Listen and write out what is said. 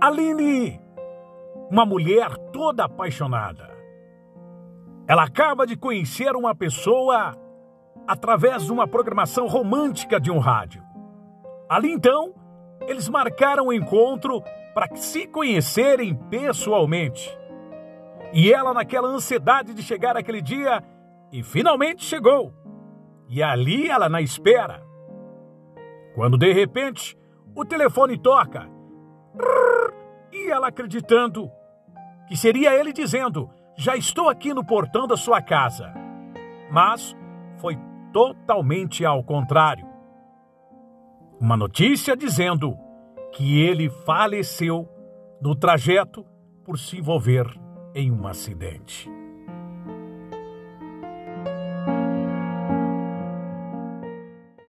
Aline, uma mulher toda apaixonada. Ela acaba de conhecer uma pessoa através de uma programação romântica de um rádio. Ali então, eles marcaram o um encontro para se conhecerem pessoalmente. E ela, naquela ansiedade de chegar aquele dia, e finalmente chegou. E ali ela na espera. Quando de repente o telefone toca. E ela acreditando que seria ele dizendo: Já estou aqui no portão da sua casa. Mas foi totalmente ao contrário. Uma notícia dizendo que ele faleceu no trajeto por se envolver em um acidente.